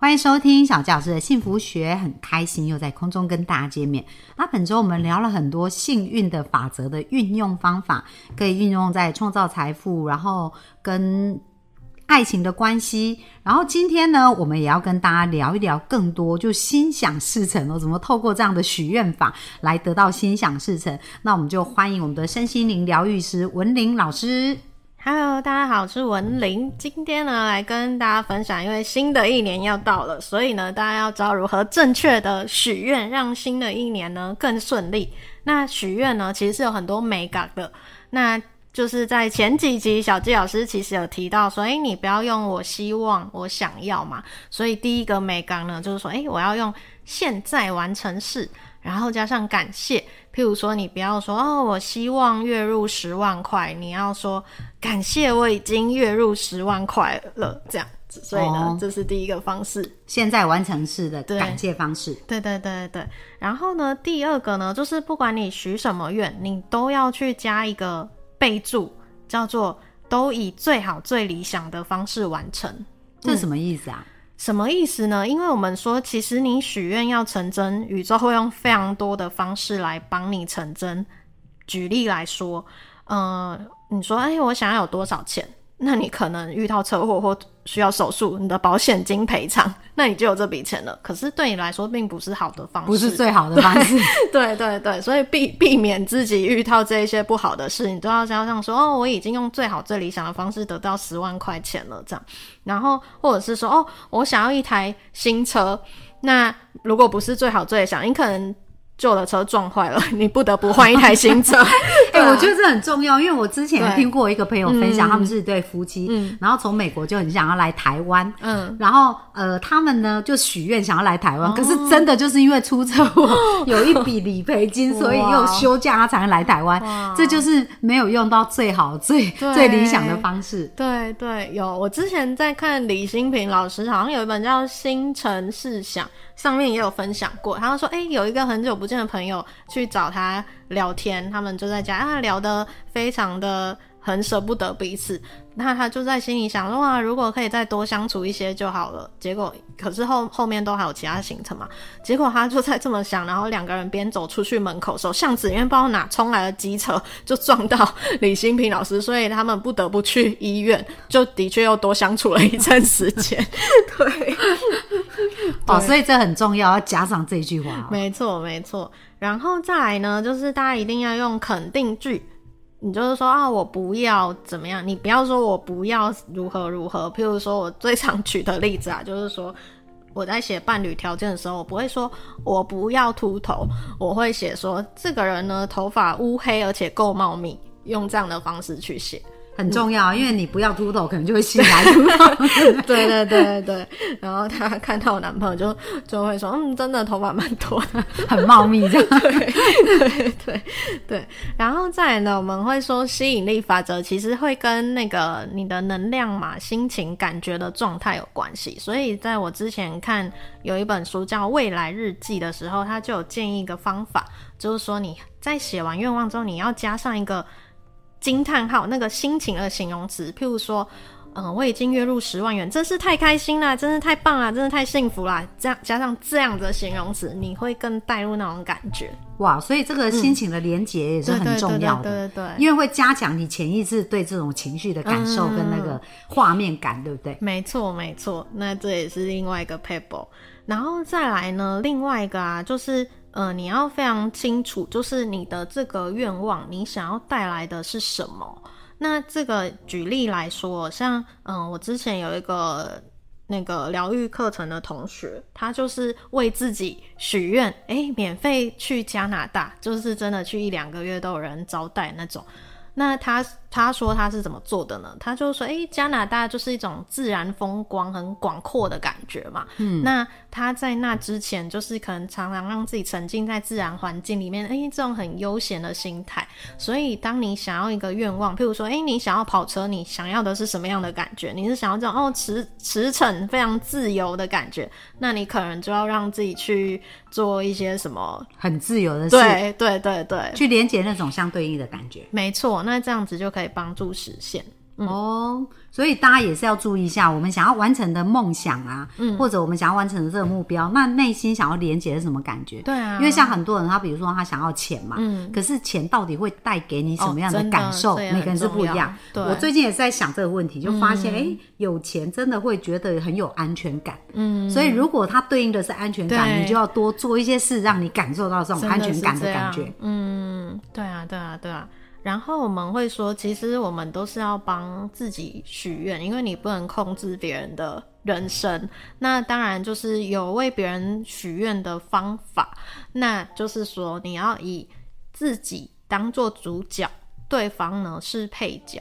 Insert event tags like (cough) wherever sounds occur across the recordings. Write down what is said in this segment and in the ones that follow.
欢迎收听小教师的幸福学，很开心又在空中跟大家见面。那本周我们聊了很多幸运的法则的运用方法，可以运用在创造财富，然后跟爱情的关系。然后今天呢，我们也要跟大家聊一聊更多，就心想事成哦，怎么透过这样的许愿法来得到心想事成？那我们就欢迎我们的身心灵疗愈师文玲老师。Hello，大家好，我是文玲。今天呢，来跟大家分享，因为新的一年要到了，所以呢，大家要知道如何正确的许愿，让新的一年呢更顺利。那许愿呢，其实是有很多美感的。那就是在前几集，小纪老师其实有提到说，诶，你不要用我希望、我想要嘛。所以第一个美感呢，就是说，诶，我要用现在完成式，然后加上感谢。譬如说，你不要说哦，我希望月入十万块，你要说感谢我已经月入十万块了，这样子。所以呢，哦这是第一个方式。现在完成式的对感谢方式，对对对对。然后呢，第二个呢，就是不管你许什么愿，你都要去加一个备注，叫做“都以最好最理想的方式完成”。这是什么意思啊？什么意思呢？因为我们说，其实你许愿要成真，宇宙会用非常多的方式来帮你成真。举例来说，呃，你说，哎，我想要有多少钱？那你可能遇到车祸或需要手术，你的保险金赔偿，(laughs) 那你就有这笔钱了。可是对你来说，并不是好的方式，不是最好的方式。(laughs) 对对对，所以避避免自己遇到这一些不好的事，你都要加上说哦，我已经用最好最理想的方式得到十万块钱了，这样。然后或者是说哦，我想要一台新车，那如果不是最好最理想，你可能旧的车撞坏了，你不得不换一台新车。(laughs) 哎、我觉得这很重要，因为我之前听过一个朋友分享，嗯他们是一对夫妻，嗯然后从美国就很想要来台湾，嗯，然后呃，他们呢就许愿想要来台哦湾，可是真的就是因为出车祸有一笔理赔金，(laughs) 所以又休假，他才能来台湾。这就是没有用到最好、最最理想的方式。对对，有。我之前在看李新平老师，好像有一本叫《星辰试想》，上面也有分享过。他说，哎、有一个很久不见的朋友去找他聊天，他们就在家他聊得非常的很舍不得彼此。那他就在心里想说，啊，如果可以再多相处一些就好了。结果，可是后后面都还有其他行程嘛。结果他就在这么想，然后两个人边走出去门口的时候，巷子里面不知道哪冲来的机车，就撞到李新平老师，所以他们不得不去医院，就的确又多相处了一阵时间。(laughs) 对，哦，所以这很重要，要加上这句话哦。没错没错。然后再来呢，就是大家一定要用肯定句。你就是说啊，我不要怎么样，你不要说我不要如何如何。譬如说，我最常举的例子啊，就是说我在写伴侣条件的时候，我不会说我不要秃头，我会写说这个人呢头发乌黑而且够茂密，用这样的方式去写。很重要，因为你不要秃头，可能就会吸来秃头。对对对对，然后他 (laughs) 看到我男朋友就就会说，嗯，真的头发蛮多的。(laughs) 很茂密这样。对对对对，然后再来呢，我们会说吸引力法则其实会跟那个你的能量嘛、心情、感觉的状态有关系。所以在我之前看有一本书叫《未来日记》的时候，他就有建议一个方法，就是说你在写完愿望之后，你要加上一个惊叹号，那个心情的形容词，譬如说。嗯，我已经月入十万元，真是太开心了，真是太棒了，真是太幸福啦！这样加上这样的形容词，你会更带入那种感觉。哇，所以这个心情的连结也是很重要的。对对对对对因为会加强你潜意识对这种情绪的感受跟那个画面感，对不对？没错没错，那这也是另外一个 paper。然后再来呢，另外一个啊，就是呃，你要非常清楚，就是你的这个愿望，你想要带来的是什么。那这个举例来说，像嗯，我之前有一个那个疗愈课程的同学，他就是为自己许愿，诶，免费去加拿大，就是真的去一两个月都有人招待那种。那他他说他是怎么做的呢？他就说，诶，加拿大就是一种自然风光很广阔的感觉嘛。嗯，那他在那之前，就是可能常常让自己沉浸在自然环境里面，诶，这种很悠闲的心态。所以，当你想要一个愿望，譬如说，诶，你想要跑车，你想要的是什么样的感觉？你是想要这种哦驰驰骋非常自由的感觉？那你可能就要让自己去做一些什么很自由的事，对对对对，去连接那种相对应的感觉。没错，那这样子就可以帮助实现。哦，所以大家也是要注意一下，我们想要完成的梦想啊，嗯，或者我们想要完成的这个目标，那内心想要连接是什么感觉？对啊，因为像很多人，他比如说他想要钱嘛，嗯，可是钱到底会带给你什么样的感受？每个人是不一样。我最近也是在想这个问题，就发现，哎，有钱真的会觉得很有安全感。嗯，所以如果它对应的是安全感，你就要多做一些事，让你感受到这种安全感的感觉。嗯，对啊，对啊，对啊。然后我们会说，其实我们都是要帮自己许愿，因为你不能控制别人的人生。那当然就是有为别人许愿的方法，那就是说你要以自己当做主角，对方呢是配角。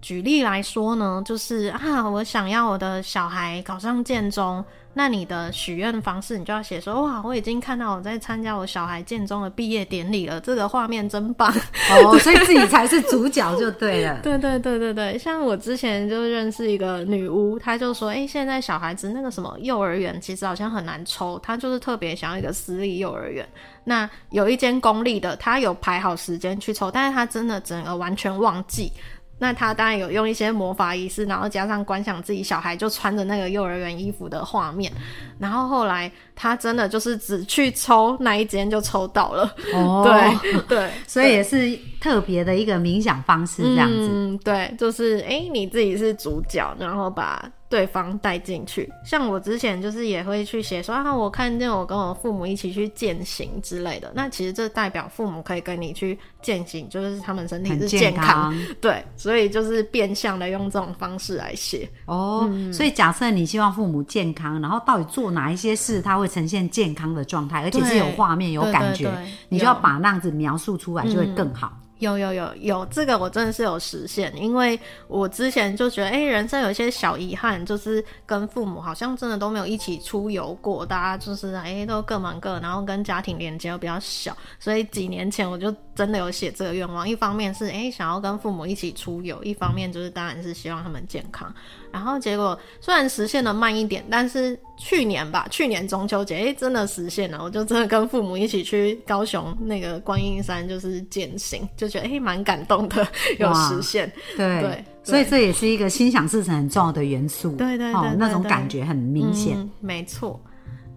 举例来说呢，就是啊，我想要我的小孩考上建中。那你的许愿方式，你就要写说哇，我已经看到我在参加我小孩建中的毕业典礼了，这个画面真棒哦，所以自己才是主角就对了。对 (laughs) 对对对对，像我之前就认识一个女巫，她就说，哎，现在小孩子那个什么幼儿园其实好像很难抽，她就是特别想要一个私立幼儿园。那有一间公立的，她有排好时间去抽，但是她真的整个完全忘记。那他当然有用一些魔法仪式，然后加上观想自己小孩就穿着那个幼儿园衣服的画面，然后后来他真的就是只去抽那一间就抽到了。哦，(laughs) 对对，所以也是特别的一个冥想方式，这样子。嗯，对，就是哎，你自己是主角，然后把。对方带进去，像我之前就是也会去写说啊，我看见我跟我父母一起去践行之类的。那其实这代表父母可以跟你去践行，就是他们身体是健康，对，所以就是变相的用这种方式来写。哦，所以假设你希望父母健康，然后到底做哪一些事，他会呈现健康的状态，而且是有画面、有感觉，你就要把那样子描述出来，就会更好。有有有有，这个我真的是有实现，因为我之前就觉得，哎，人生有一些小遗憾，就是跟父母好像真的都没有一起出游过，大家就是哎都各忙各，然后跟家庭连接又比较小，所以几年前我就真的有写这个愿望，一方面是哎想要跟父母一起出游，一方面就是当然是希望他们健康。然后结果虽然实现的慢一点，但是去年吧，去年中秋节，哎，真的实现了，我就真的跟父母一起去高雄那个观音山，就是践行，就觉得哎，蛮感动的，(laughs) 有实现。对，所以这也是一个心想事成很重要的元素。对对对，那种感觉很明显。没错。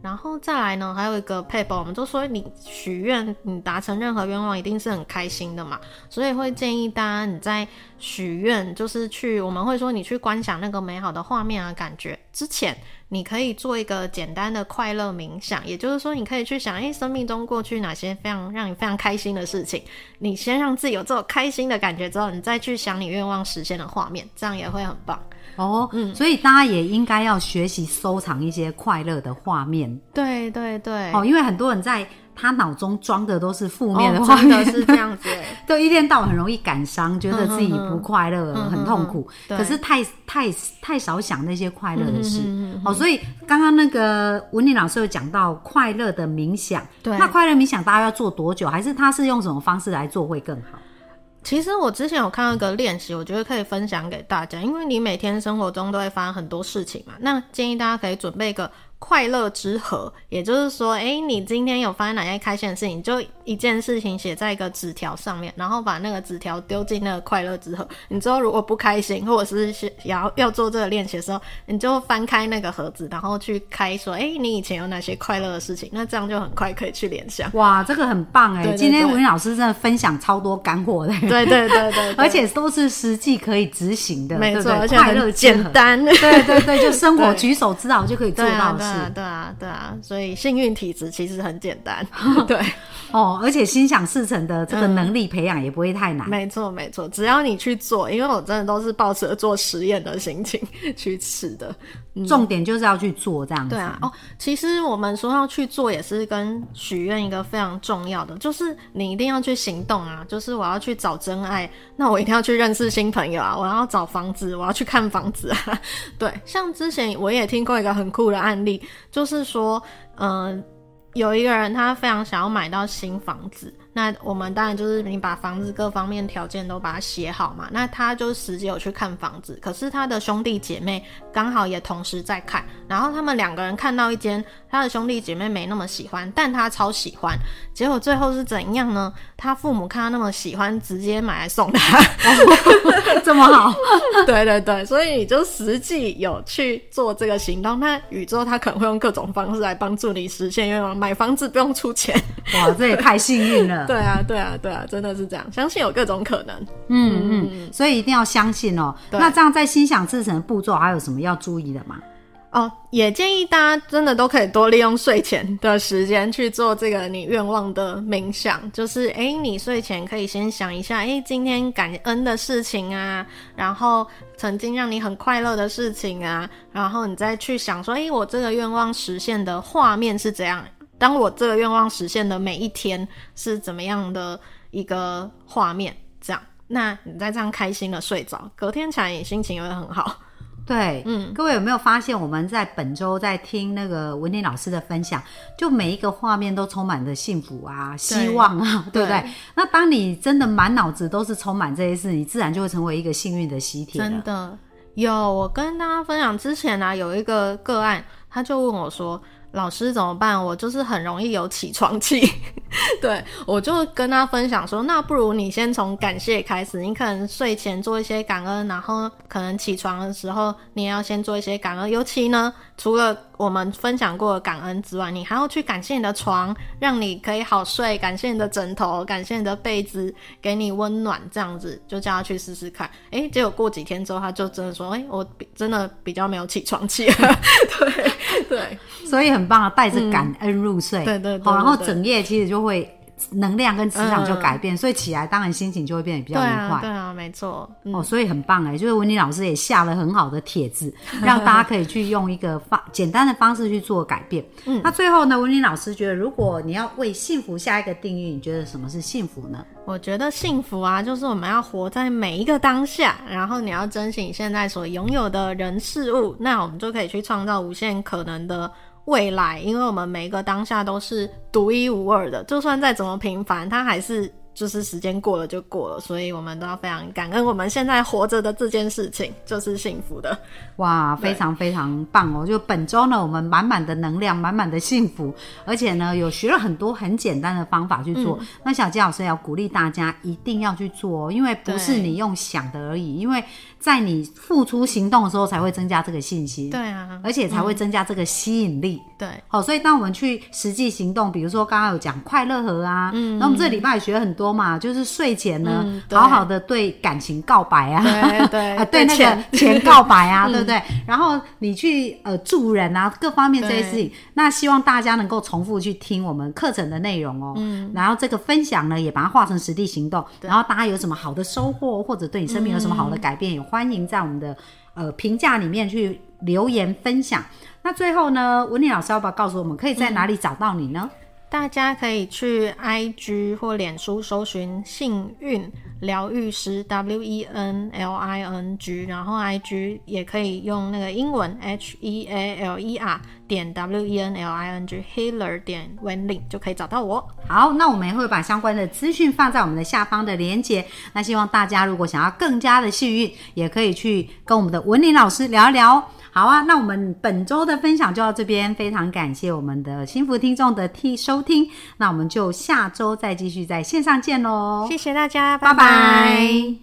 然后再来呢，还有一个 paper，我们就说你许愿，你达成任何愿望一定是很开心的嘛，所以会建议大家你在许愿，就是去我们会说你去观想那个美好的画面啊感觉之前，你可以做一个简单的快乐冥想，也就是说你可以去想，哎，生命中过去哪些非常让你非常开心的事情，你先让自己有这种开心的感觉之后，你再去想你愿望实现的画面，这样也会很棒。哦，嗯，所以大家也应该要学习收藏一些快乐的画面。对对对，哦，因为很多人在他脑中装的都是负面的画面，(laughs) 是这样子，(laughs) 都一天到晚很容易感伤，觉得自己不快乐，很痛苦。可是太太太少想那些快乐的事。哦，所以刚刚那个文丽老师有讲到快乐的冥想，对，那快乐冥想大家要做多久？还是他是用什么方式来做会更好？其实我之前有看到一个练习，我觉得可以分享给大家，因为你每天生活中都会发生很多事情嘛，那建议大家可以准备一个。快乐之盒，也就是说，哎，你今天有发生哪些开心的事情，就一件事情写在一个纸条上面，然后把那个纸条丢进那个快乐之盒。你之后如果不开心，或者是想要要做这个练习的时候，你就翻开那个盒子，然后去开说，哎，你以前有哪些快乐的事情？那这样就很快可以去联想。哇，这个很棒哎！今天文老师真的分享超多干货的，对对对对，而且都是实际可以执行的，没错，而且很简单。对对对，就生活 (laughs) 举手之劳就可以做到的事。对啊，对啊，所以幸运体质其实很简单。(laughs) 对，哦，而且心想事成的这个能力培养也不会太难。没错，没错，只要你去做，因为我真的都是抱着做实验的心情去吃的。重点就是要去做这样子。对啊，哦，其实我们说要去做，也是跟许愿一个非常重要的，就是你一定要去行动啊。就是我要去找真爱，那我一定要去认识新朋友啊。我要找房子，我要去看房子啊。(laughs) 对，像之前我也听过一个很酷的案例，就是说，嗯。有一个人，他非常想要买到新房子，那我们当然就是你把房子各方面条件都把它写好嘛。那他就实际有去看房子，可是他的兄弟姐妹刚好也同时在看，然后他们两个人看到一间，他的兄弟姐妹没那么喜欢，但他超喜欢。结果最后是怎样呢？他父母看他那么喜欢，直接买来送他，(laughs) (laughs) 这么好？对对对，所以你就实际有去做这个行动，那宇宙他可能会用各种方式来帮助你实现愿望。买房子不用出钱，哇，这也太幸运了。(laughs) 对啊，对啊，对啊，真的是这样。相信有各种可能，嗯嗯，所以一定要相信哦。那这样在心想事成的步骤还有什么要注意的吗？哦，也建议大家真的都可以多利用睡前的时间去做这个你愿望的冥想。就是，哎，你睡前可以先想一下，哎，今天感恩的事情啊，然后曾经让你很快乐的事情啊，然后你再去想说，哎，我这个愿望实现的画面是怎样？当我这个愿望实现的每一天是怎么样的一个画面？这样，那你再这样开心的睡着，隔天起来你心情也会很好。对，嗯，各位有没有发现我们在本周在听那个文婷老师的分享，就每一个画面都充满着幸福啊、希望啊，(laughs) 对不对？那当你真的满脑子都是充满这些事，你自然就会成为一个幸运的喜帖。真的有，我跟大家分享之前呢，有一个个案，他就问我说。老师怎么办？我就是很容易有起床气，(laughs) 对我就跟他分享说，那不如你先从感谢开始，你可能睡前做一些感恩，然后可能起床的时候你也要先做一些感恩，尤其呢，除了我们分享过的感恩之外，你还要去感谢你的床，让你可以好睡；感谢你的枕头，感谢你的被子，给你温暖，这样子就叫他去试试看。诶，结果过几天之后，他就真的说，诶，我真的比较没有起床气。(laughs) 对对，所以很。棒啊带着感恩入睡，对对，好，然后整夜其实就会能量跟磁场就改变，所以起来当然心情就会变得比较愉快。对啊，没错。哦，所以很棒哎，就是文妮老师也下了很好的帖子，(laughs) 让大家可以去用一个方简单的方式去做改变。嗯，那最后呢，文妮老师觉得，如果你要为幸福下一个定义，你觉得什么是幸福呢？我觉得幸福啊，就是我们要活在每一个当下，然后你要珍惜你现在所拥有的人事物，那我们就可以去创造无限可能的。未来，因为我们每一个当下都是独一无二的，就算再怎么平凡，它还是。就是时间过了就过了，所以我们都要非常感恩我们现在活着的这件事情，就是幸福的。哇，非常非常棒哦！就本周呢，我们满满的能量，满满的幸福，而且呢，有学了很多很简单的方法去做。那小吉老师要鼓励大家一定要去做哦，因为不是你用想的而已，因为在你付出行动的时候，才会增加这个信心。对啊，而且才会增加这个吸引力。对，好，所以当我们去实际行动，比如说刚刚有讲快乐盒啊，嗯，那我们这礼拜也学很多。嘛，就是睡前呢，好好的对感情告白啊，对对 (laughs) 啊，对那个钱告白啊，(laughs) 对不对？然后你去呃助人啊，各方面这些事情，那希望大家能够重复去听我们课程的内容哦。嗯，然后这个分享呢，也把它化成实地行动。然后大家有什么好的收获，或者对你生命有什么好的改变，也欢迎在我们的呃评价里面去留言分享。那最后呢，文丽老师要不要告诉我们，可以在哪里找到你呢？大家可以去 IG 或脸书搜寻“幸运疗愈师 ”W E N L I N G，然后 IG 也可以用那个英文 H E A L E R 点 W E N L I N G Healer 点 Wenling 就可以找到我。好，那我们也会把相关的资讯放在我们的下方的连接。那希望大家如果想要更加的幸运，也可以去跟我们的文林老师聊一聊。好啊，那我们本周的分享就到这边，非常感谢我们的幸福听众的听收听，那我们就下周再继续在线上见喽，谢谢大家，拜拜。